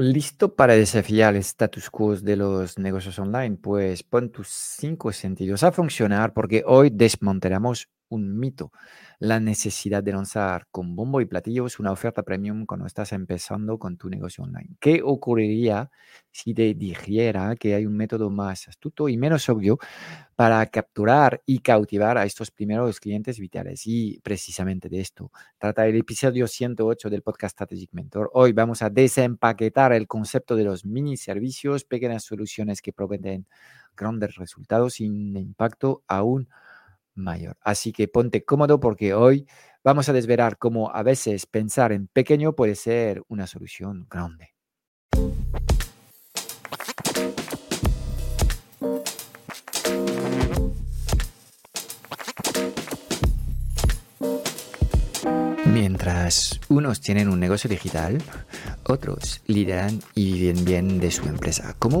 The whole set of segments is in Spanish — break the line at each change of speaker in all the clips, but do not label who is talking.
¿Listo para desafiar el status quo de los negocios online? Pues pon tus cinco sentidos a funcionar porque hoy desmontaremos un mito, la necesidad de lanzar con bombo y platillos una oferta premium cuando estás empezando con tu negocio online. ¿Qué ocurriría si te dijera que hay un método más astuto y menos obvio para capturar y cautivar a estos primeros clientes vitales? Y precisamente de esto trata el episodio 108 del podcast Strategic Mentor. Hoy vamos a desempaquetar el concepto de los mini servicios, pequeñas soluciones que proveen grandes resultados sin impacto aún mayor. Así que ponte cómodo porque hoy vamos a desvelar cómo a veces pensar en pequeño puede ser una solución grande. Mientras unos tienen un negocio digital, otros lideran y viven bien de su empresa. ¿Cómo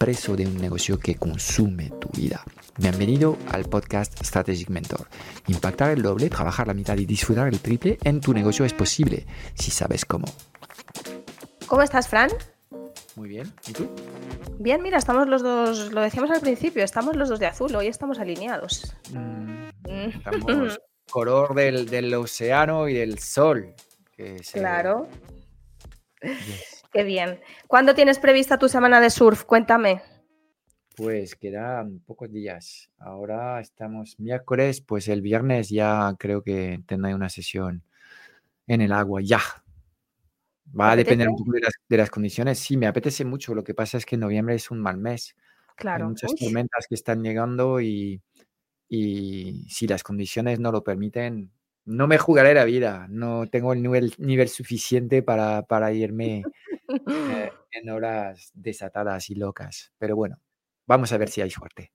preso de un negocio que consume tu vida. Bienvenido al podcast Strategic Mentor. Impactar el doble, trabajar la mitad y disfrutar el triple en tu negocio es posible si sabes cómo.
¿Cómo estás, Fran?
Muy bien. ¿Y tú?
Bien, mira, estamos los dos, lo decíamos al principio, estamos los dos de azul, hoy estamos alineados.
Mm, estamos color del, océano y del sol.
Claro. Qué bien. ¿Cuándo tienes prevista tu semana de surf? Cuéntame.
Pues quedan pocos días. Ahora estamos miércoles, pues el viernes ya creo que tendré una sesión en el agua, ya. Va a depender un poco de las, condiciones. Sí, me apetece mucho. Lo que pasa es que noviembre es un mal mes.
Claro.
Hay muchas tormentas que están llegando y, y si las condiciones no lo permiten, no me jugaré la vida, no tengo el nivel, nivel suficiente para, para irme eh, en horas desatadas y locas. Pero bueno, vamos a ver si hay suerte.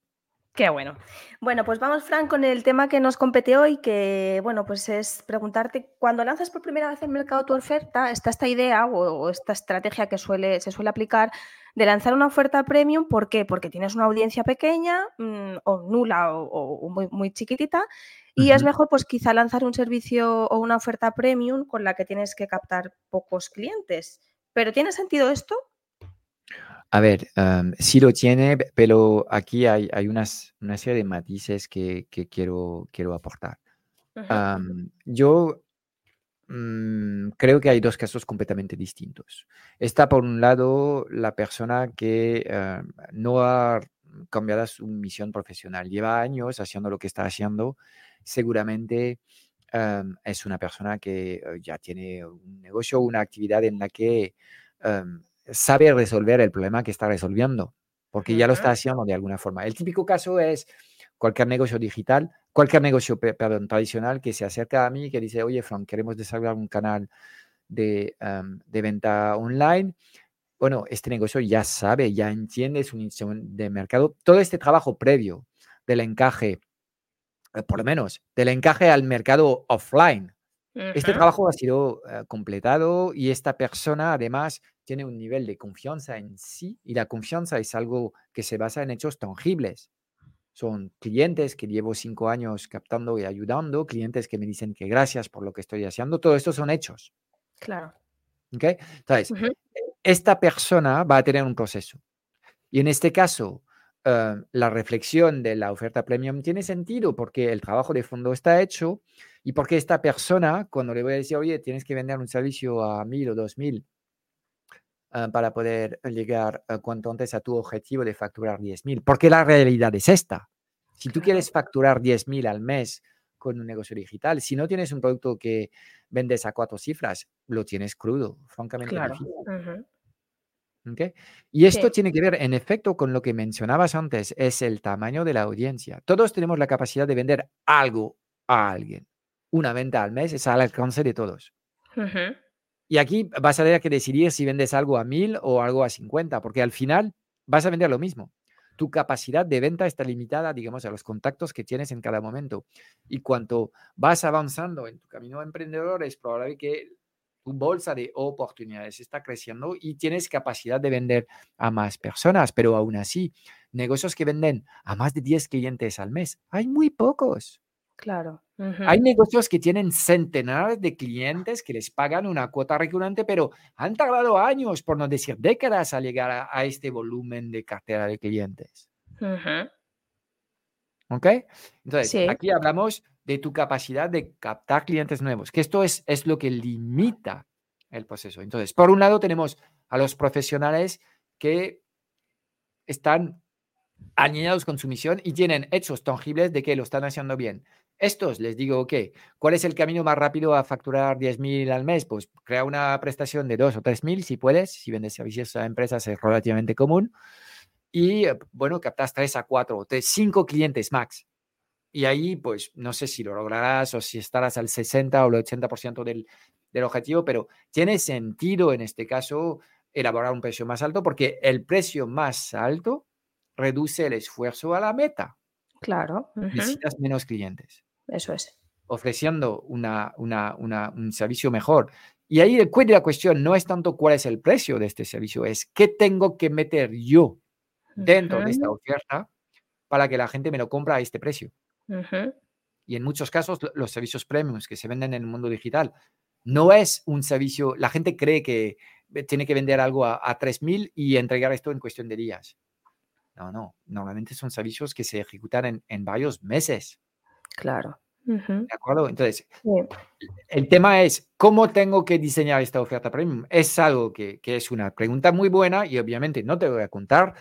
Qué bueno. Bueno, pues vamos, Frank, con el tema que nos compete hoy, que bueno, pues es preguntarte, cuando lanzas por primera vez en el mercado tu oferta, está esta idea o, esta estrategia que suele, se suele aplicar de lanzar una oferta premium, ¿por qué? Porque tienes una audiencia pequeña mm, o nula o, muy, muy chiquitita y es mejor, pues quizá lanzar un servicio o una oferta premium con la que tienes que captar pocos clientes. ¿Pero tiene sentido esto?
A ver, sí lo tiene, pero aquí hay, hay unas, una serie de matices que, quiero, quiero aportar. yo mm, creo que hay dos casos completamente distintos. Está por un lado la persona que no ha cambiado su misión profesional, lleva años haciendo lo que está haciendo seguramente es una persona que eh, ya tiene un negocio, una actividad en la que sabe resolver el problema que está resolviendo, porque ya lo está haciendo de alguna forma. El típico caso es cualquier negocio digital, cualquier negocio perdón, tradicional que se acerca a mí y que dice, oye, Frank, queremos desarrollar un canal de, de venta online bueno, este negocio ya sabe, ya entiende su nicho de mercado. Todo este trabajo previo del encaje por lo menos, del encaje al mercado offline. Este trabajo ha sido eh, completado y esta persona además tiene un nivel de confianza en sí y la confianza es algo que se basa en hechos tangibles. Son clientes que llevo cinco años captando y ayudando, clientes que me dicen que gracias por lo que estoy haciendo, todo esto son hechos.
Claro.
¿Okay? Entonces, esta persona va a tener un proceso. Y en este caso, eh, la reflexión de la oferta premium tiene sentido porque el trabajo de fondo está hecho y porque esta persona, cuando le voy a decir, oye, tienes que vender un servicio a mil o dos mil eh, para poder llegar uh, cuanto antes a tu objetivo de facturar diez mil, porque la realidad es esta. Si tú quieres facturar diez mil al mes con un negocio digital, si no tienes un producto que vendes a cuatro cifras, lo tienes crudo, francamente.
Claro.
Y esto tiene que ver, en efecto, con lo que mencionabas antes, es el tamaño de la audiencia. Todos tenemos la capacidad de vender algo a alguien. Una venta al mes es al alcance de todos. Y aquí vas a tener que decidir si vendes algo a mil o algo a 50, porque al final vas a vender lo mismo. Tu capacidad de venta está limitada, digamos, a los contactos que tienes en cada momento. Y cuanto vas avanzando en tu camino emprendedor, es probable que tu bolsa de oportunidades está creciendo y tienes capacidad de vender a más personas, pero aún así, negocios que venden a más de 10 clientes al mes, hay muy pocos.
Claro.
Hay negocios que tienen centenares de clientes que les pagan una cuota recurrente, pero han tardado años, por no decir décadas, a llegar a, este volumen de cartera de clientes. ¿Ok? Entonces, aquí hablamos de tu capacidad de captar clientes nuevos, que esto es, es lo que limita el proceso. Entonces, por un lado tenemos a los profesionales que están alineados con su misión y tienen hechos tangibles de que lo están haciendo bien. Estos les digo, ok, ¿cuál es el camino más rápido a facturar 10.000 al mes? Pues crea una prestación de 2 o 3.000 si puedes, si vendes servicios a empresas es relativamente común. Y eh, bueno, captas 3 a 4 o 5 clientes max. Y ahí, pues, no sé si lo lograrás o si estarás al 60 o el 80% del, del objetivo, pero tiene sentido en este caso elaborar un precio más alto porque el precio más alto reduce el esfuerzo a la meta.
Claro.
Necesitas menos clientes.
Eso es.
Ofreciendo una, un servicio mejor. Y ahí el de la cuestión no es tanto cuál es el precio de este servicio, es qué tengo que meter yo dentro de esta oferta para que la gente me lo compra a este precio. Y en muchos casos, los servicios premiums que se venden en el mundo digital no es un servicio, la gente cree que tiene que vender algo a, a 3.000 y entregar esto en cuestión de días. No, no, normalmente son servicios que se ejecutan en, varios meses.
Claro.
¿De acuerdo? Entonces, el tema es, ¿cómo tengo que diseñar esta oferta premium? Es algo que, que, es una pregunta muy buena y obviamente no te voy a contar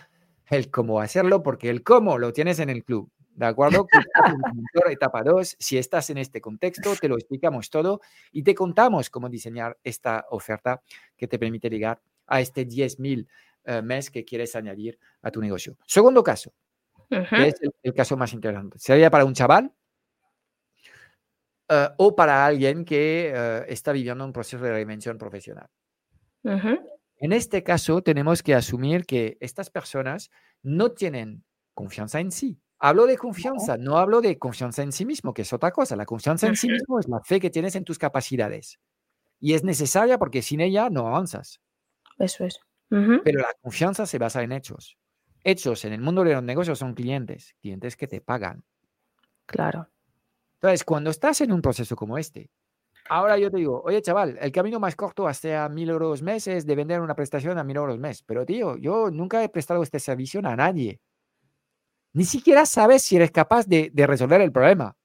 el cómo hacerlo porque el cómo lo tienes en el club. ¿De acuerdo? etapa 2, si estás en este contexto, te lo explicamos todo y te contamos cómo diseñar esta oferta que te permite llegar a este 10.000 eh, mes que quieres añadir a tu negocio. Segundo caso, que es el, caso más interesante. Sería para un chaval eh, o para alguien que eh, está viviendo un proceso de reinvención profesional. En este caso, tenemos que asumir que estas personas no tienen confianza en sí. Hablo de confianza, no hablo de confianza en sí mismo, que es otra cosa. La confianza en sí mismo es la fe que tienes en tus capacidades. Y es necesaria porque sin ella no avanzas.
Eso es.
Pero la confianza se basa en hechos. Hechos en el mundo de los negocios son clientes, clientes que te pagan.
Claro.
Entonces, cuando estás en un proceso como este, ahora yo te digo, oye chaval, el camino más corto hasta mil euros mes es de vender una prestación a mil euros mes. Pero tío, yo nunca he prestado este servicio a nadie. Ni siquiera sabes si eres capaz de, resolver el problema.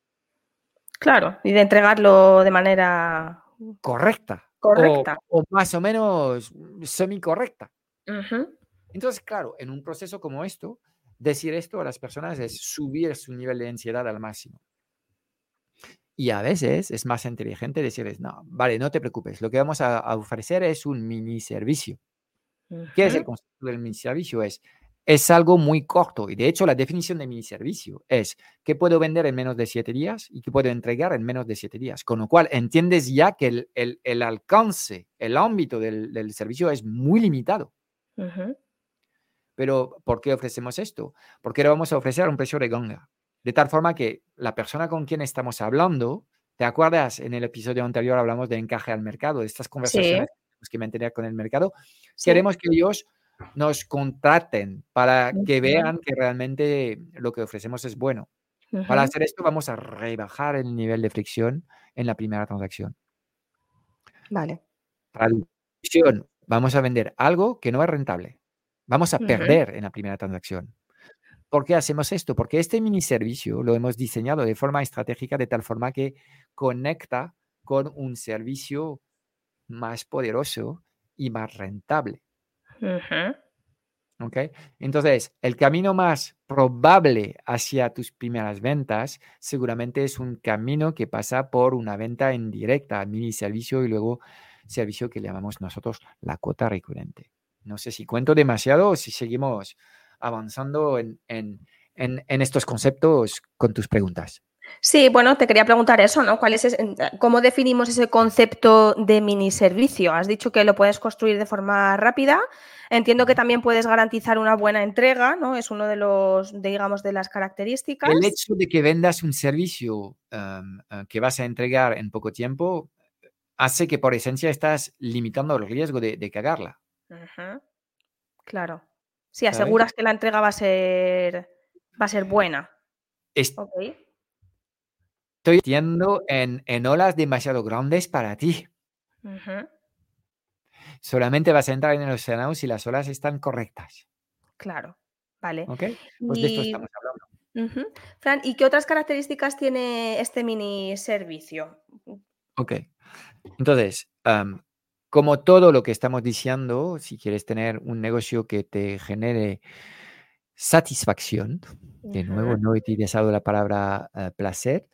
Claro, y de entregarlo de manera
correcta.
Correcta.
O, más o menos semi-correcta. Entonces, claro, en un proceso como esto, decir esto a las personas es subir su nivel de ansiedad al máximo. Y a veces es más inteligente decirles, no, vale, no te preocupes, lo que vamos a, a ofrecer es un mini servicio. ¿Qué es el concepto del mini servicio? Es es algo muy corto y de hecho la definición de mi servicio es que puedo vender en menos de siete días y que puedo entregar en menos de siete días, con lo cual entiendes ya que el, alcance, el ámbito del, servicio es muy limitado. Pero ¿por qué ofrecemos esto? Porque lo vamos a ofrecer a un precio de ganga, de tal forma que la persona con quien estamos hablando, ¿te acuerdas? En el episodio anterior hablamos de encaje al mercado, de estas conversaciones que mantener con el mercado. Queremos que ellos nos contraten para que vean que realmente lo que ofrecemos es bueno. Para hacer esto vamos a rebajar el nivel de fricción en la primera transacción.
Vale.
Traducción, vamos a vender algo que no es rentable. Vamos a perder en la primera transacción. ¿Por qué hacemos esto? Porque este mini servicio lo hemos diseñado de forma estratégica de tal forma que conecta con un servicio más poderoso y más rentable. Entonces, el camino más probable hacia tus primeras ventas seguramente es un camino que pasa por una venta en directa, mini servicio y luego servicio que llamamos nosotros la cuota recurrente. No sé si cuento demasiado o si seguimos avanzando en, en estos conceptos con tus preguntas.
Sí, bueno, te quería preguntar eso, ¿no? ¿Cuál es ¿Cómo definimos ese concepto de mini servicio? Has dicho que lo puedes construir de forma rápida. Entiendo que también puedes garantizar una buena entrega, ¿no? Es uno de los, digamos, de las características.
El hecho de que vendas un servicio em, eh, que vas a entregar en poco tiempo hace que por esencia estás limitando el riesgo de, cagarla.
Claro. Si aseguras que la entrega va a ser, va a ser buena.
Estoy metiendo en, en, olas demasiado grandes para ti. Solamente vas a entrar en el océano si las olas están correctas.
Claro, vale.
¿Ok? Pues de esto estamos hablando.
Fran, ¿y qué otras características tiene este mini servicio?
Ok. Entonces, como todo lo que estamos diciendo, si quieres tener un negocio que te genere satisfacción, de nuevo no he utilizado la palabra eh, placer,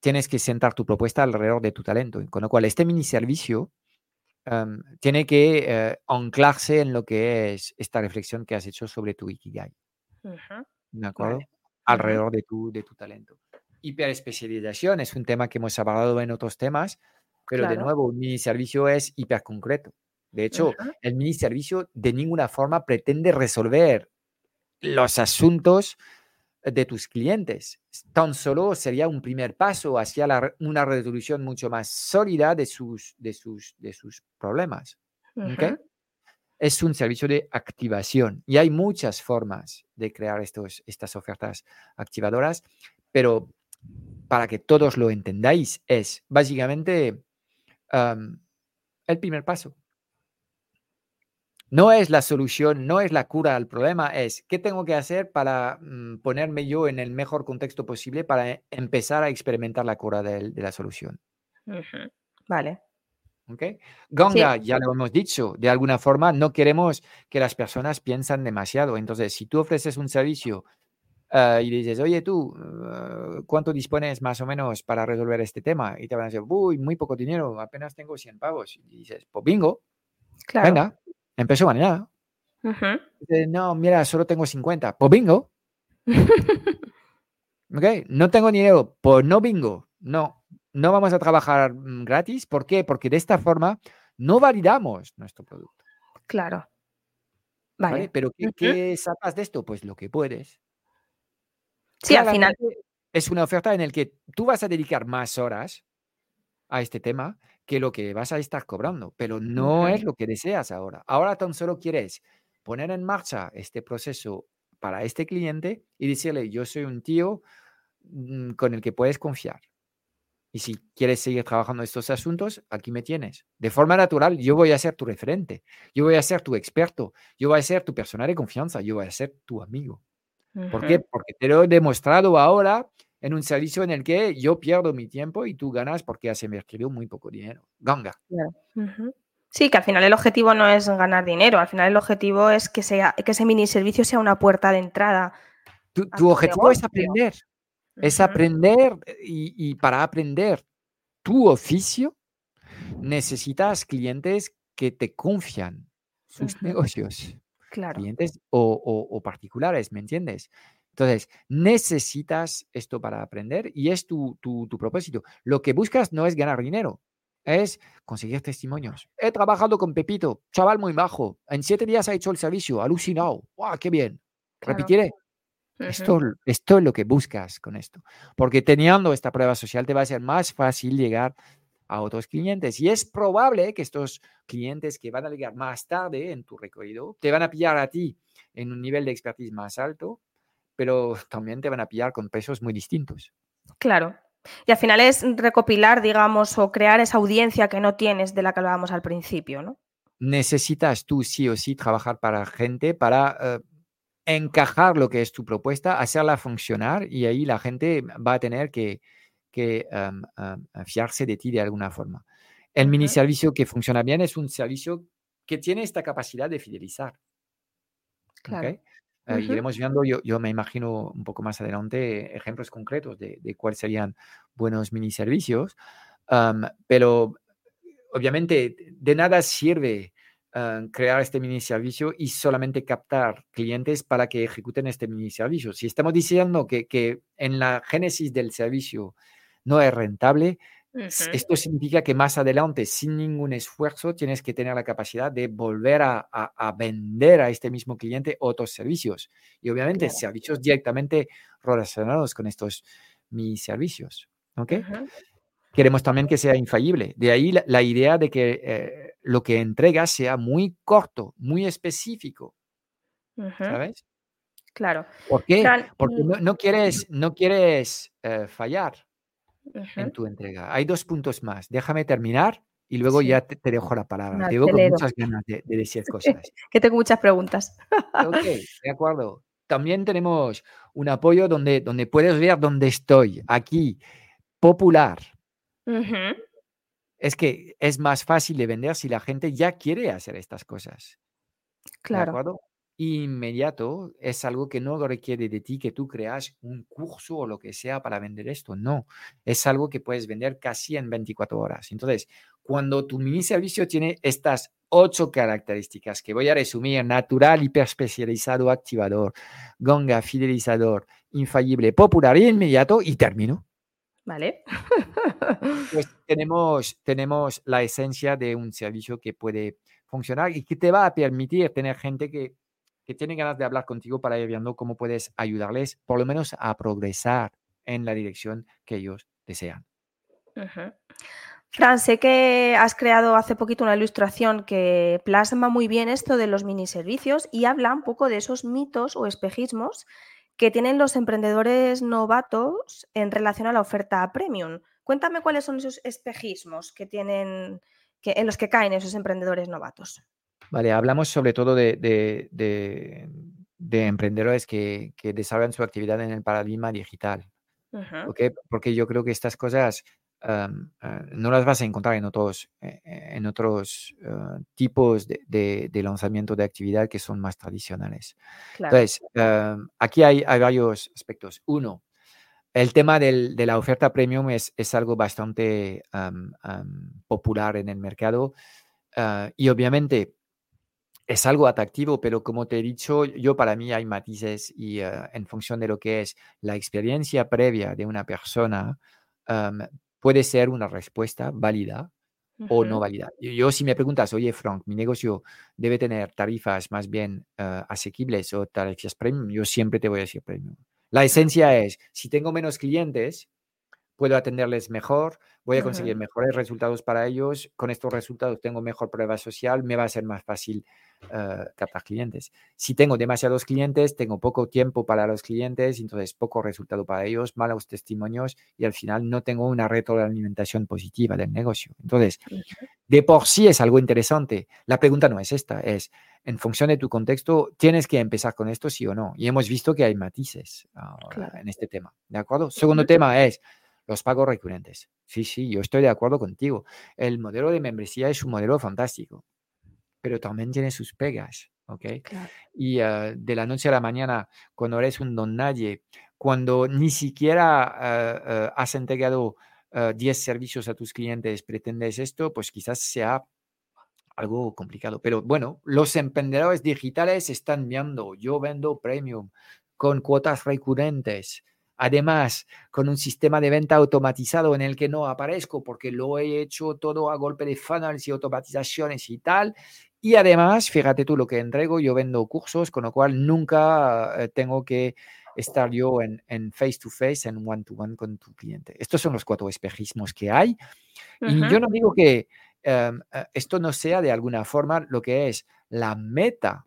tienes que centrar tu propuesta alrededor de tu talento. Con lo cual, este mini servicio tiene que eh, anclarse en lo que es esta reflexión que has hecho sobre tu Ikigai. ¿De acuerdo? Alrededor de, tu, de tu talento. Hiperespecialización es un tema que hemos hablado en otros temas, pero de nuevo, un mini servicio es hiperconcreto. De hecho, el mini servicio de ninguna forma pretende resolver los asuntos de tus clientes. Tan solo sería un primer paso hacia una resolución mucho más sólida de sus, de sus, de sus problemas. Es un servicio de activación y hay muchas formas de crear estos, estas ofertas activadoras, pero para que todos lo entendáis, es básicamente el primer paso. No es la solución, no es la cura al problema, es qué tengo que hacer para mm, ponerme yo en el mejor contexto posible para e, empezar a experimentar la cura de, la solución.
Vale.
¿Okay? Ganga, ya lo hemos dicho, de alguna forma no queremos que las personas piensen demasiado. Entonces, si tú ofreces un servicio ah, y dices, oye tú, ah, ¿cuánto dispones más o menos para resolver este tema? Y te van a decir, uy, muy poco dinero, apenas tengo 100 pavos. Y dices, pues bingo, claro. venga, Empezó mañana. no, mira, solo tengo 50. Pues bingo. ok, no tengo dinero. Pues no bingo. No, no vamos a trabajar mm, gratis. ¿Por qué? Porque de esta forma no validamos nuestro producto.
Claro.
Vale. Pero ¿qué, ¿qué, sacas de esto? Pues lo que puedes.
Sí, al final.
Es una oferta en la que tú vas a dedicar más horas a este tema que lo que vas a estar cobrando, pero no es lo que deseas ahora. Ahora tan solo quieres poner en marcha este proceso para este cliente y decirle, yo soy un tío mm, con el que puedes confiar. Y si quieres seguir trabajando estos asuntos, aquí me tienes. De forma natural, yo voy a ser tu referente, yo voy a ser tu experto, yo voy a ser tu persona de confianza, yo voy a ser tu amigo. ¿Por qué? Porque te lo he demostrado ahora en un servicio en el que yo pierdo mi tiempo y tú ganas porque has invertido muy poco dinero. Ganga.
Sí, que al final el objetivo no es ganar dinero, al final el objetivo es que, sea, que ese mini servicio sea una puerta de entrada.
Tu, objetivo es aprender, es aprender y, para aprender tu oficio necesitas clientes que te confian sus negocios.
Claro.
Clientes o particulares, ¿me entiendes? Entonces, necesitas esto para aprender y es tu, propósito. Lo que buscas no es ganar dinero, es conseguir testimonios. He trabajado con Pepito, chaval muy bajo. En siete días ha hecho el servicio, alucinado. ¡Wow! ¡Qué bien! Repetiré. esto, esto es lo que buscas con esto. Porque teniendo esta prueba social te va a ser más fácil llegar a otros clientes. Y es probable que estos clientes que van a llegar más tarde en tu recorrido te van a pillar a ti en un nivel de expertise más alto pero también te van a pillar con pesos muy distintos.
Claro. Y al final es recopilar, digamos, o crear esa audiencia que no tienes de la que hablábamos al principio, ¿no?
Necesitas tú sí o sí trabajar para gente para eh, encajar lo que es tu propuesta, hacerla funcionar y ahí la gente va a tener que, em, em, fiarse de ti de alguna forma. El mini servicio que funciona bien es un servicio que tiene esta capacidad de fidelizar.
Claro.
Uh, iremos viendo, yo, yo, me imagino un poco más adelante ejemplos concretos de, de cuáles serían buenos mini servicios, pero obviamente de nada sirve eh, crear este mini servicio y solamente captar clientes para que ejecuten este mini servicio. Si estamos diciendo que, que en la génesis del servicio no es rentable, esto significa que más adelante, sin ningún esfuerzo, tienes que tener la capacidad de volver a, a, vender a este mismo cliente otros servicios. Y obviamente servicios directamente relacionados con estos mis servicios. ¿Ok? Queremos también que sea infalible. De ahí la, idea de que eh, lo que entregas sea muy corto, muy específico. ¿Sabes?
Claro.
¿Por qué? Porque mm. no, quieres, no quieres eh, fallar en tu entrega. Hay dos puntos más. Déjame terminar y luego ya te, dejo la palabra. tengo muchas ganas de, decir cosas.
que tengo muchas preguntas.
ok, de acuerdo. También tenemos un apoyo donde, donde puedes ver dónde estoy. Aquí, popular. Es que es más fácil de vender si la gente ya quiere hacer estas cosas. Claro. ¿De acuerdo? Inmediato es algo que no requiere de ti que tú creas un curso o lo que sea para vender esto. No, es algo que puedes vender casi en 24 horas. Entonces, cuando tu mini servicio tiene estas ocho características que voy a resumir, natural, hiperespecializado, activador, gonga, fidelizador, infalible, popular y inmediato, y termino.
Vale.
pues tenemos, tenemos la esencia de un servicio que puede funcionar y que te va a permitir tener gente que que tienen ganas de hablar contigo para ir viendo cómo puedes ayudarles, por lo menos a progresar en la dirección que ellos desean.
Fran, sé que has creado hace poquito una ilustración que plasma muy bien esto de los mini servicios y habla un poco de esos mitos o espejismos que tienen los emprendedores novatos en relación a la oferta premium. Cuéntame cuáles son esos espejismos que tienen, que, en los que caen esos emprendedores novatos.
Vale, hablamos sobre todo de, emprendedores que, desarrollan su actividad en el paradigma digital. Porque yo creo que estas cosas ah, no las vas a encontrar en otros, eh, eh, en otros ah, tipos de, lanzamiento de actividad que son más tradicionales. Entonces, aquí hay, varios aspectos. Uno, el tema de la oferta premium es, es algo bastante popular en el mercado ah, y obviamente es algo atractivo, pero como te he dicho, yo para mí hay matices y eh, en función de lo que es la experiencia previa de una persona, puede ser una respuesta válida o no válida. Yo si me preguntas, oye Frank, mi negocio debe tener tarifas más bien uh, asequibles o tarifas premium, yo siempre te voy a decir premium. La esencia es, si tengo menos clientes, puedo atenderles mejor, voy a conseguir mejores resultados para ellos, con estos resultados tengo mejor prueba social, me va a ser más fácil uh, captar clientes. Si tengo demasiados clientes, tengo poco tiempo para los clientes, entonces poco resultado para ellos, malos testimonios y al final no tengo una retroalimentación positiva del negocio. Entonces, de por sí es algo interesante. La pregunta no es esta, es en función de tu contexto, tienes que empezar con esto sí o no. Y hemos visto que hay matices en este tema. ¿De acuerdo? Segundo tema es los pagos recurrentes. Sí, sí, yo estoy de acuerdo contigo. El modelo de membresía es un modelo fantástico pero también tiene sus pegas, ¿ok? Y ah, de la noche a la mañana, cuando eres un don nadie, cuando ni siquiera ah, has entregado 10 servicios a tus clientes, pretendes esto, pues quizás sea algo complicado. Pero bueno, los emprendedores digitales están viendo, yo vendo premium con cuotas recurrentes, Además, con un sistema de venta automatizado en el que no aparezco porque lo he hecho todo a golpe de funnels y automatizaciones y tal. Y además, fíjate tú lo que entrego, yo vendo cursos, con lo cual nunca eh, tengo que estar yo en, face to face, en one to one con tu cliente. Estos son los cuatro espejismos que hay. Y yo no digo que em, eh, esto no sea de alguna forma lo que es la meta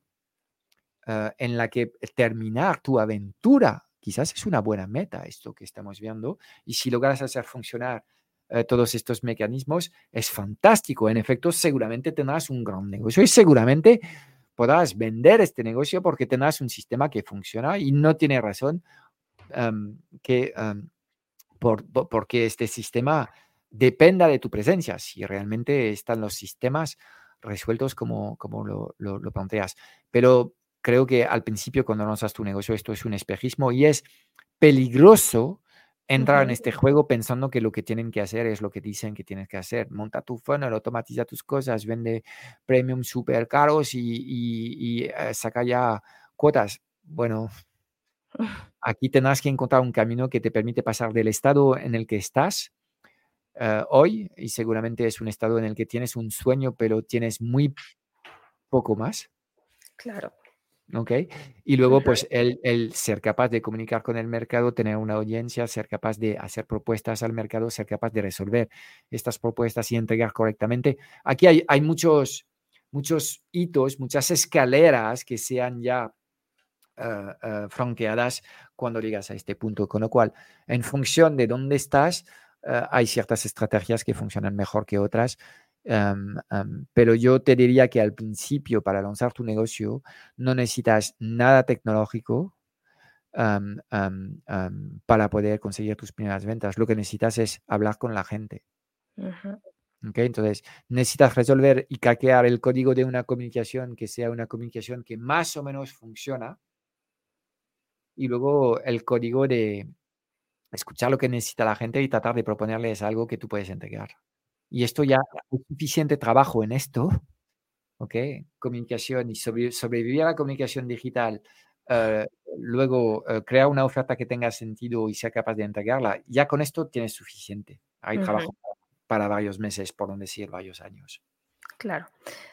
eh, en la que terminar tu aventura quizás es una buena meta esto que estamos viendo y si logras hacer funcionar eh, todos estos mecanismos, es fantástico. En efecto, seguramente tendrás un gran negocio y seguramente podrás vender este negocio porque tendrás un sistema que funciona y no tiene razón em, que em, por, porque este sistema dependa de tu presencia, si realmente están los sistemas resueltos como, como lo, lo, lo planteas. Pero creo que al principio cuando lanzas tu negocio esto es un espejismo y es peligroso entrar en este juego pensando que lo que tienen que hacer es lo que dicen que tienes que hacer. Monta tu funnel, automatiza tus cosas, vende premium súper caros y, eh, saca ya cuotas. Bueno, aquí tendrás que encontrar un camino que te permite pasar del estado en el que estás eh, hoy, y seguramente es un estado en el que tienes un sueño, pero tienes muy poco más.
Claro.
¿Ok? Y luego, pues, el, el, ser capaz de comunicar con el mercado, tener una audiencia, ser capaz de hacer propuestas al mercado, ser capaz de resolver estas propuestas y entregar correctamente. Aquí hay, hay muchos, muchos hitos, muchas escaleras que sean ya uh, uh, franqueadas cuando llegas a este punto, con lo cual, en función de dónde estás, uh, hay ciertas estrategias que funcionan mejor que otras pero yo te diría que al principio, para lanzar tu negocio, no necesitas nada tecnológico para poder conseguir tus primeras ventas. Lo que necesitas es hablar con la gente. Entonces, necesitas resolver y caquear el código de una comunicación que sea una comunicación que más o menos funciona. Y luego el código de escuchar lo que necesita la gente y tratar de proponerles algo que tú puedes entregar. Y esto ya hay suficiente trabajo en esto, ¿ok? Comunicación y sobrevivir a la comunicación digital, eh, luego eh, crear una oferta que tenga sentido y sea capaz de entregarla, ya con esto tienes suficiente. Hay trabajo para, varios meses, por no decir varios años.
Claro.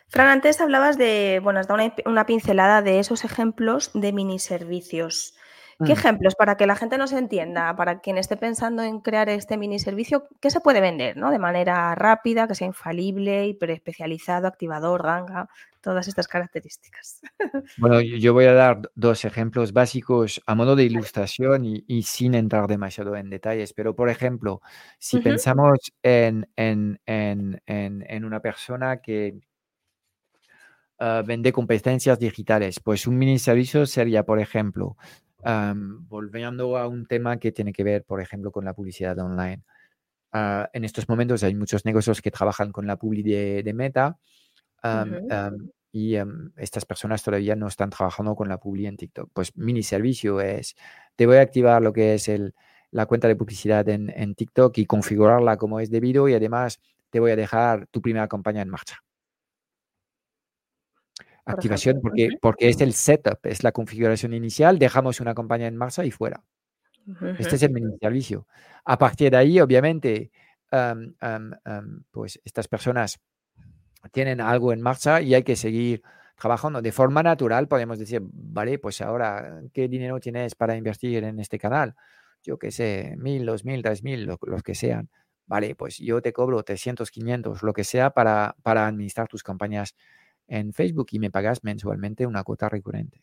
Fran, antes hablabas de, bueno, has dado una, una pincelada de esos ejemplos de mini servicios. ¿Qué mm. ejemplos para que la gente nos entienda, para quien esté pensando en crear este mini servicio, qué se puede vender ¿no? de manera rápida, que sea infalible, hiperespecializado, activador, ganga, todas estas características?
Bueno, yo voy a dar dos ejemplos básicos a modo de ilustración y, sin entrar demasiado en detalles, pero por ejemplo, si pensamos en, en, una persona que ah, vende competencias digitales, pues un mini servicio sería, por ejemplo, volviendo a un tema que tiene que ver, por ejemplo, con la publicidad online. Ah, en estos momentos hay muchos negocios que trabajan con la publicidad de, Meta y estas personas todavía no están trabajando con la publicidad en TikTok. Pues mini servicio es, te voy a activar lo que es el, la cuenta de publicidad en, en TikTok y configurarla como es debido y además te voy a dejar tu primera campaña en marcha. Activación porque, porque es el setup, es la configuración inicial, dejamos una campaña en marcha y fuera. Este es el mini servicio. A partir de ahí, obviamente, pues estas personas tienen algo en marcha y hay que seguir trabajando de forma natural. Podemos decir, vale, pues ahora, ¿qué dinero tienes para invertir en este canal? Yo qué sé, mil, dos mil, tres mil, los que sean. Vale, pues yo te cobro 300, 500, lo que sea para, para administrar tus campañas en Facebook y me pagas mensualmente una cuota recurrente.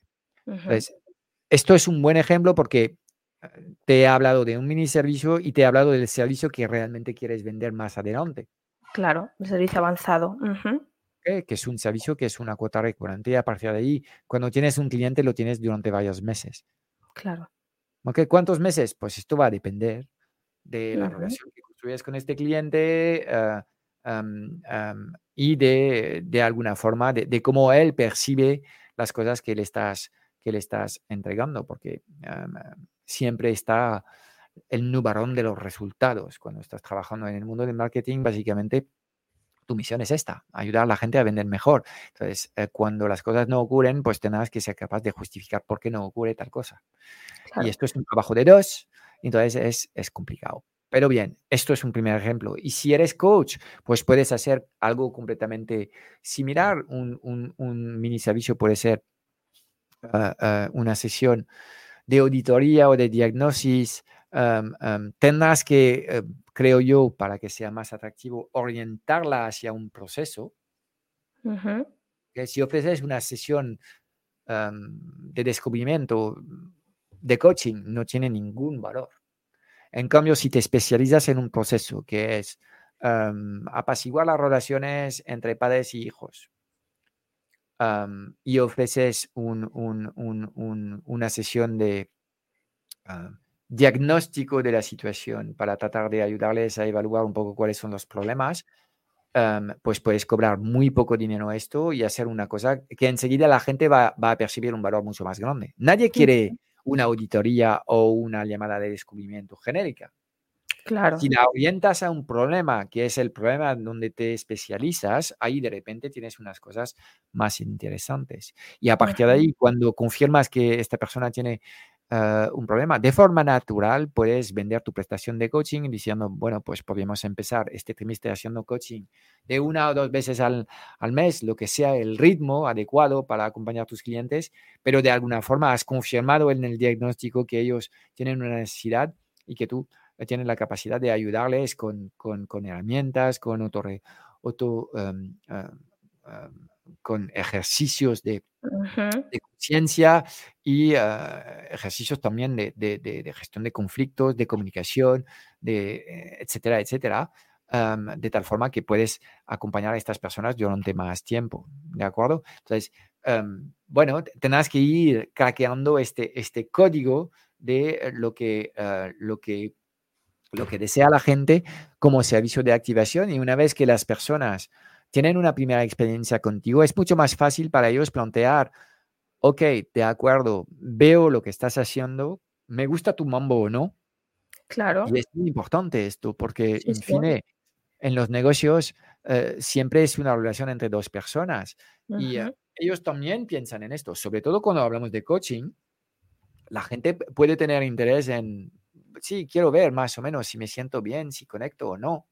esto es un buen ejemplo porque eh, te he hablado de un mini servicio y te he hablado del servicio que realmente quieres vender más adelante.
Claro, el servicio avanzado.
Que es un servicio que es una cuota recurrente y a partir de ahí, cuando tienes un cliente, lo tienes durante varios meses.
Claro.
¿Cuántos meses? Pues esto va a depender de la relación que construyes con este cliente, uh, y de, de, alguna forma de, cómo él percibe las cosas que le estás, que le estás entregando, porque siempre está el nubarón de los resultados. Cuando estás trabajando en el mundo del marketing, básicamente tu misión es esta, ayudar a la gente a vender mejor. Entonces, eh, cuando las cosas no ocurren, pues tendrás que ser capaz de justificar por qué no ocurre tal cosa. Y esto es un trabajo de dos, entonces es, es complicado. Pero bien, esto es un primer ejemplo. Y si eres coach, pues puedes hacer algo completamente similar. Un, mini servicio puede ser ah, ah, una sesión de auditoría o de diagnosis. tendrás que, eh, creo yo, para que sea más atractivo, orientarla hacia un proceso. que si ofreces una sesión de descubrimiento, de coaching, no tiene ningún valor. En cambio, si te especializas en un proceso que es apaciguar las relaciones entre padres y hijos y ofreces una sesión de diagnóstico de la situación para tratar de ayudarles a evaluar un poco cuáles son los problemas, pues puedes cobrar muy poco dinero esto y hacer una cosa que enseguida la gente va, va a percibir un valor mucho más grande. Nadie quiere una auditoría o una llamada de descubrimiento genérica.
Claro.
Si la orientas a un problema, que es el problema donde te especializas, ahí de repente tienes unas cosas más interesantes. Y a partir de ahí, cuando confirmas que esta persona tiene eh, un problema. De forma natural, puedes vender tu prestación de coaching diciendo, bueno, pues podemos empezar este trimestre haciendo coaching de una o dos veces al, al mes, lo que sea el ritmo adecuado para acompañar a tus clientes, pero de alguna forma has confirmado en el diagnóstico que ellos tienen una necesidad y que tú tienes la capacidad de ayudarles con, con, con herramientas, con auto em, em, em, con ejercicios de, de conciencia y ah, ejercicios también de, de, gestión de conflictos, de comunicación, de, etcétera, etcétera, de tal forma que puedes acompañar a estas personas durante más tiempo, ¿de acuerdo? Entonces, bueno, tendrás que ir craqueando este, este código de lo que, ah, lo que lo que desea la gente como servicio de activación y una vez que las personas tienen una primera experiencia contigo, es mucho más fácil para ellos plantear, ok, de acuerdo, veo lo que estás haciendo, me gusta tu mambo o no.
Claro.
Y es muy importante esto, porque, en fin, en los negocios eh, siempre es una relación entre dos personas. Y eh, ellos también piensan en esto, sobre todo cuando hablamos de coaching. La gente puede tener interés en, sí, quiero ver más o menos si me siento bien, si conecto o no.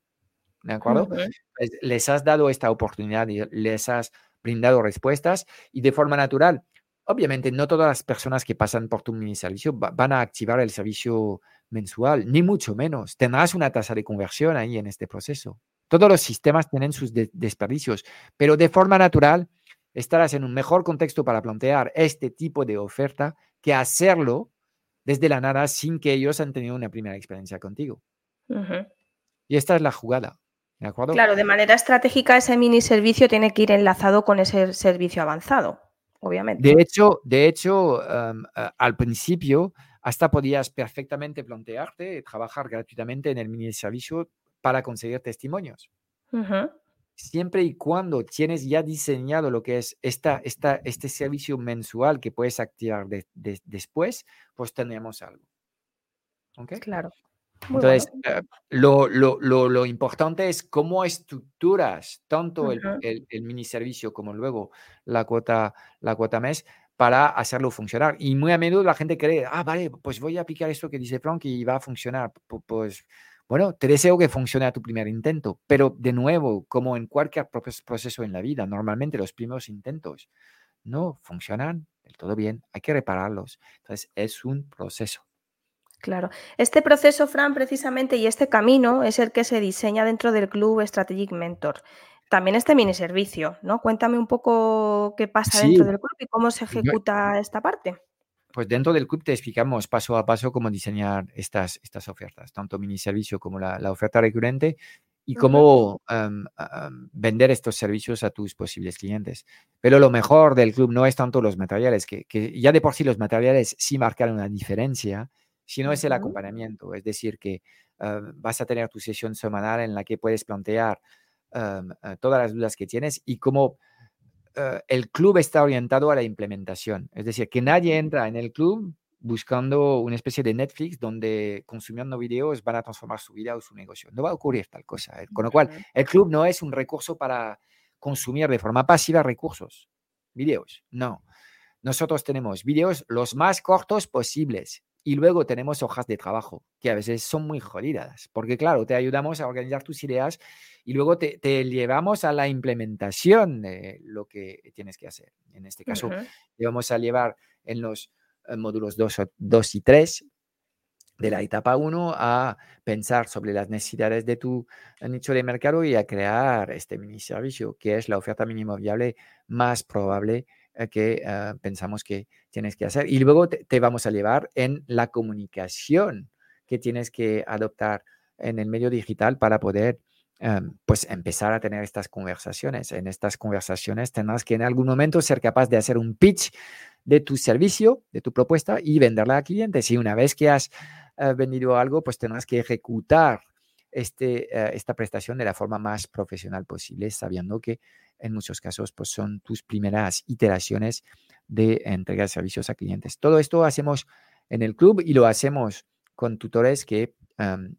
¿de acuerdo? Pues, les has dado esta oportunidad y les has brindado respuestas y de forma natural. Obviamente, no todas las personas que pasan por tu mini servicio van a activar el servicio mensual, ni mucho menos. Tendrás una tasa de conversión ahí en este proceso. Todos los sistemas tienen sus desperdicios, pero de forma natural estarás en un mejor contexto para plantear este tipo de oferta que hacerlo desde la nada sin que ellos han tenido una primera experiencia contigo. Y esta es la jugada.
Claro, de manera estratégica ese mini servicio tiene que ir enlazado con ese servicio avanzado, obviamente.
De hecho, de hecho al principio hasta podías perfectamente plantearte trabajar gratuitamente en el mini servicio para conseguir testimonios. Siempre y cuando tienes ya diseñado lo que es esta, esta, este servicio mensual que puedes activar después, pues tenemos algo.
¿Okay? Claro.
Entonces, eh, lo, lo, lo, importante es cómo estructuras tanto el, el, mini servicio como luego la cuota, la cuota mes para hacerlo funcionar. Y muy a menudo la gente cree, ah, vale, pues voy a aplicar esto que dice Frank y va a funcionar. Pues bueno, te deseo que funcione a tu primer intento, pero de nuevo, como en cualquier proceso en la vida, normalmente los primeros intentos no funcionan del todo bien, hay que repararlos. Entonces, es un proceso.
Claro. Este proceso, Fran, precisamente, y este camino es el que se diseña dentro del Club Strategic Mentor. También este mini servicio, ¿no? Cuéntame un poco qué pasa dentro del club y cómo se ejecuta esta parte.
Pues dentro del club te explicamos paso a paso cómo diseñar estas, estas ofertas, tanto mini servicio como la, oferta recurrente y cómo vender estos servicios a tus posibles clientes. Pero lo mejor del club no es tanto los materiales, que, que ya de por sí los materiales sí marcan una diferencia, sino es el acompañamiento. Es decir, que ah, vas a tener tu sesión semanal en la que puedes plantear ah, todas las dudas que tienes y cómo ah, el club está orientado a la implementación. Es decir, que nadie entra en el club buscando una especie de Netflix donde consumiendo videos van a transformar su vida o su negocio. No va a ocurrir tal cosa. ¿eh? Con lo cual, el club no es un recurso para consumir de forma pasiva recursos, videos. No. Nosotros tenemos videos los más cortos posibles, y luego tenemos hojas de trabajo, que a veces son muy jodidas, porque claro, te ayudamos a organizar tus ideas y luego te, llevamos a la implementación de lo que tienes que hacer. En este caso, te vamos a llevar en los eh, módulos 2, y 3 de la etapa 1 a pensar sobre las necesidades de tu eh, nicho de mercado y a crear este mini servicio, que es la oferta mínimo viable más probable que ah, pensamos que tienes que hacer. Y luego te, vamos a llevar en la comunicación que tienes que adoptar en el medio digital para poder em, pues empezar a tener estas conversaciones. En estas conversaciones tendrás que en algún momento ser capaz de hacer un pitch de tu servicio, de tu propuesta y venderla a clientes. Y una vez que has eh, vendido algo, pues tendrás que ejecutar este, eh, esta prestación de la forma más profesional posible, sabiendo que en muchos casos pues son tus primeras iteraciones de entrega de servicios a clientes. Todo esto hacemos en el club y lo hacemos con tutores que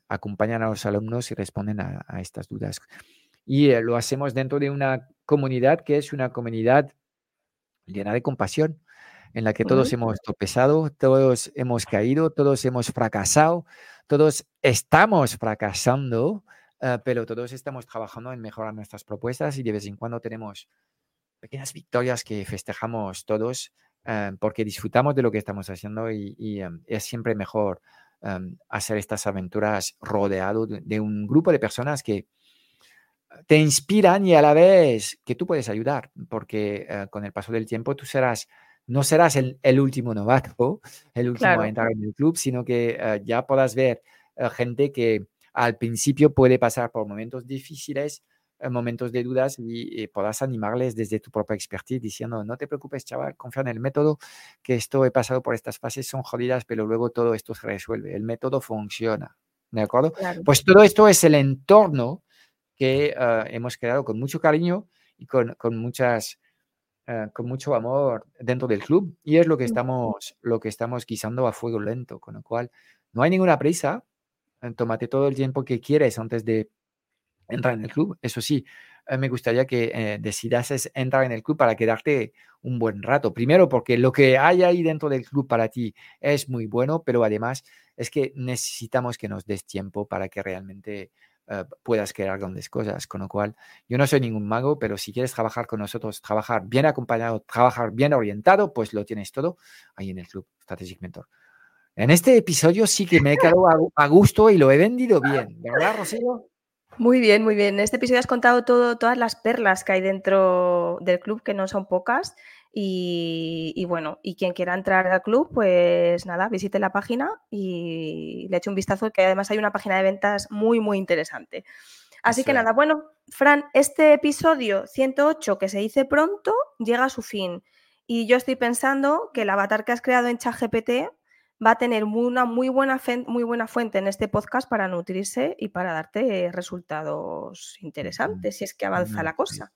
acompañan a los alumnos y responden a, estas dudas. Y lo hacemos dentro de una comunidad que es una comunidad llena de compasión, en la que todos hemos tropezado, todos hemos caído, todos hemos fracasado, todos estamos fracasando, eh, pero todos estamos trabajando en mejorar nuestras propuestas y de vez en cuando tenemos pequeñas victorias que festejamos todos eh, porque disfrutamos de lo que estamos haciendo y, em, es siempre mejor em, hacer estas aventuras rodeado de, un grupo de personas que te inspiran y a la vez que tú puedes ayudar, porque eh, con el paso del tiempo tú serás no serás el, último novato, el último a entrar en el club, sino que eh, ya podrás ver eh, gente que al principio puede pasar por momentos difíciles, eh, momentos de dudas y, podrás animarles desde tu propia expertise diciendo, no te preocupes, chaval, confía en el método, que esto he pasado por estas fases, son jodidas, pero luego todo esto se resuelve, el método funciona. ¿De acuerdo? Pues todo esto es el entorno que hemos creado con mucho cariño y con, con muchas eh, con mucho amor dentro del club y es lo que estamos, lo que estamos guisando a fuego lento, con lo cual no hay ninguna prisa, eh, tómate todo el tiempo que quieres antes de entrar en el club. Eso sí, eh, me gustaría que decidas entrar en el club para quedarte un buen rato. Primero, porque lo que hay ahí dentro del club para ti es muy bueno, pero además es que necesitamos que nos des tiempo para que realmente eh, puedas crear grandes cosas. Con lo cual, yo no soy ningún mago, pero si quieres trabajar con nosotros, trabajar bien acompañado, trabajar bien orientado, pues lo tienes todo ahí en el Club Strategic Mentor. En este episodio sí que me he quedado a, gusto y lo he vendido bien, ¿verdad, Rocío?
Muy bien, muy bien. En este episodio has contado todo, todas las perlas que hay dentro del club, que no son pocas. Y, bueno, y quien quiera entrar al club, pues nada, visite la página y le eche un vistazo, que además hay una página de ventas muy, muy interesante. Así que nada, bueno, Fran, este episodio 108 que se dice pronto llega a su fin. Y yo estoy pensando que el avatar que has creado en ChatGPT va a tener una muy buena, muy buena fuente en este podcast para nutrirse y para darte resultados interesantes, si es que avanza la cosa.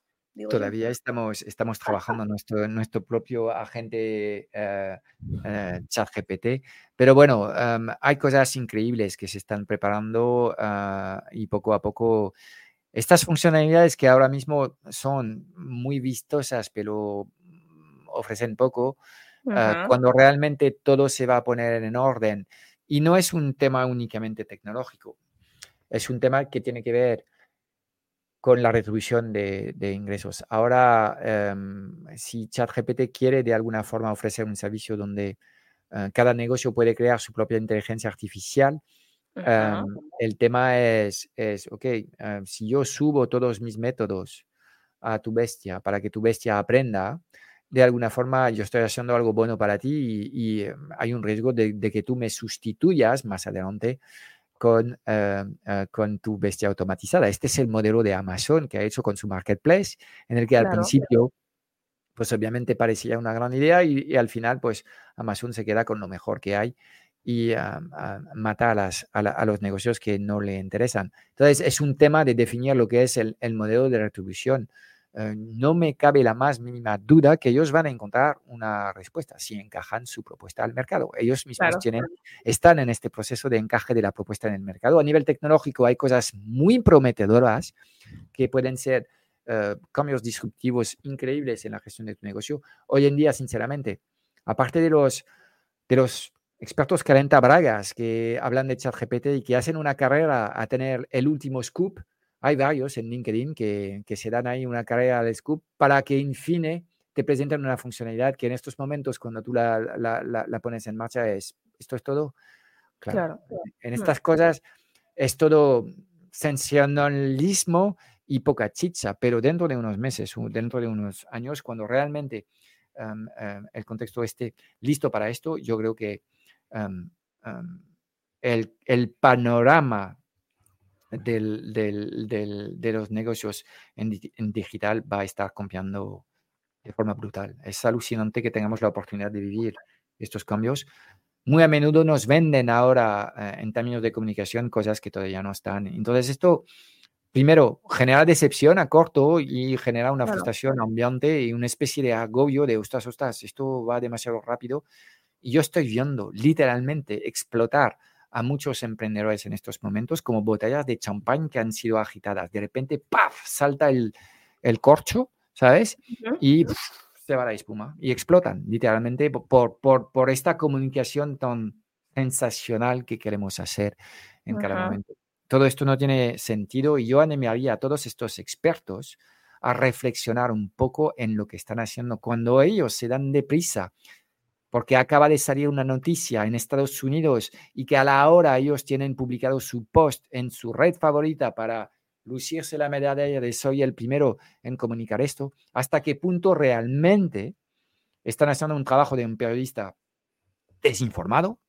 Todavía estamos, estamos trabajando nuestro, nuestro propio agente eh, eh, chat GPT, pero bueno, em, hay cosas increíbles que se están preparando ah, y poco a poco estas funcionalidades que ahora mismo son muy vistosas, pero ofrecen poco, ah, cuando realmente todo se va a poner en orden. Y no es un tema únicamente tecnológico, es un tema que tiene que ver con la retribución de, ingresos. Ahora, em, si ChatGPT quiere de alguna forma ofrecer un servicio donde eh, cada negocio puede crear su propia inteligencia artificial, em, el tema es, es ok, em, si yo subo todos mis métodos a tu bestia para que tu bestia aprenda, de alguna forma yo estoy haciendo algo bueno para ti y, hay un riesgo de, de, que tú me sustituyas más adelante con, eh, eh, con tu bestia automatizada. Este es el modelo de Amazon que ha hecho con su marketplace, en el que al principio, pues obviamente parecía una gran idea y, al final, pues Amazon se queda con lo mejor que hay y ah, mata a, las, a, los negocios que no le interesan. Entonces, es un tema de definir lo que es el, el modelo de retribución. Eh, no me cabe la más mínima duda que ellos van a encontrar una respuesta si encajan su propuesta al mercado. Ellos mismos tienen, están en este proceso de encaje de la propuesta en el mercado. A nivel tecnológico hay cosas muy prometedoras que pueden ser eh, cambios disruptivos increíbles en la gestión de tu negocio. Hoy en día, sinceramente, aparte de los, de los expertos calenta bragas que hablan de ChatGPT y que hacen una carrera a tener el último scoop, hay varios en LinkedIn que, se dan ahí una carrera de scoop para que, en fin, te presenten una funcionalidad que en estos momentos, cuando tú la, pones en marcha, es, ¿esto es todo? Claro. En estas cosas es todo sensacionalismo y poca chicha, pero dentro de unos meses, dentro de unos años, cuando realmente em, el contexto esté listo para esto, yo creo que el, el, panorama del, del, de los negocios en, digital va a estar cambiando de forma brutal. Es alucinante que tengamos la oportunidad de vivir estos cambios. Muy a menudo nos venden ahora eh, en términos de comunicación cosas que todavía no están. Entonces esto, primero, genera decepción a corto y genera una frustración ambiente y una especie de agobio de, ostras, ostras, esto va demasiado rápido. Y yo estoy viendo literalmente explotar a muchos emprendedores en estos momentos como botellas de champán que han sido agitadas. De repente, ¡paf! salta el, el corcho, ¿sabes? Y se va la espuma y explotan literalmente por, por, por esta comunicación tan sensacional que queremos hacer en cada momento. Todo esto no tiene sentido y yo animaría a todos estos expertos a reflexionar un poco en lo que están haciendo cuando ellos se dan deprisa porque acaba de salir una noticia en Estados Unidos y que a la hora ellos tienen publicado su post en su red favorita para lucirse la medalla de soy el primero en comunicar esto, hasta qué punto realmente están haciendo un trabajo de un periodista desinformado,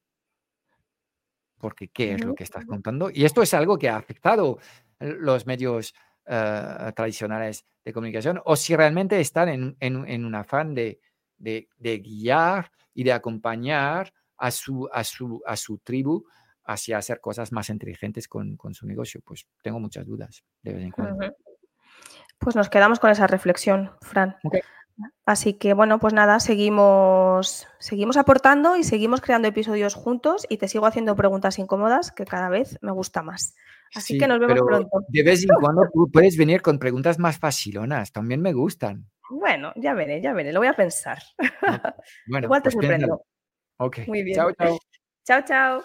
porque ¿qué es lo que estás contando? Y esto es algo que ha afectado los medios eh, tradicionales de comunicación, o si realmente están en, en, un afán de, de, guiar y de acompañar a su, a su, a su tribu hacia hacer cosas más inteligentes con, con, su negocio. Pues tengo muchas dudas de vez en cuando.
Pues nos quedamos con esa reflexión, Fran. Así que bueno, pues nada, seguimos, seguimos aportando y seguimos creando episodios juntos y te sigo haciendo preguntas incómodas que cada vez me gusta más. Así que nos vemos pronto.
De vez en cuando tú puedes venir con preguntas más facilonas, también me gustan.
Bueno, ya veré, ya veré, lo voy a pensar. Bueno, Igual te pues sorprendo.
Ok. Muy bien. Chao, chao.
Chao, chao.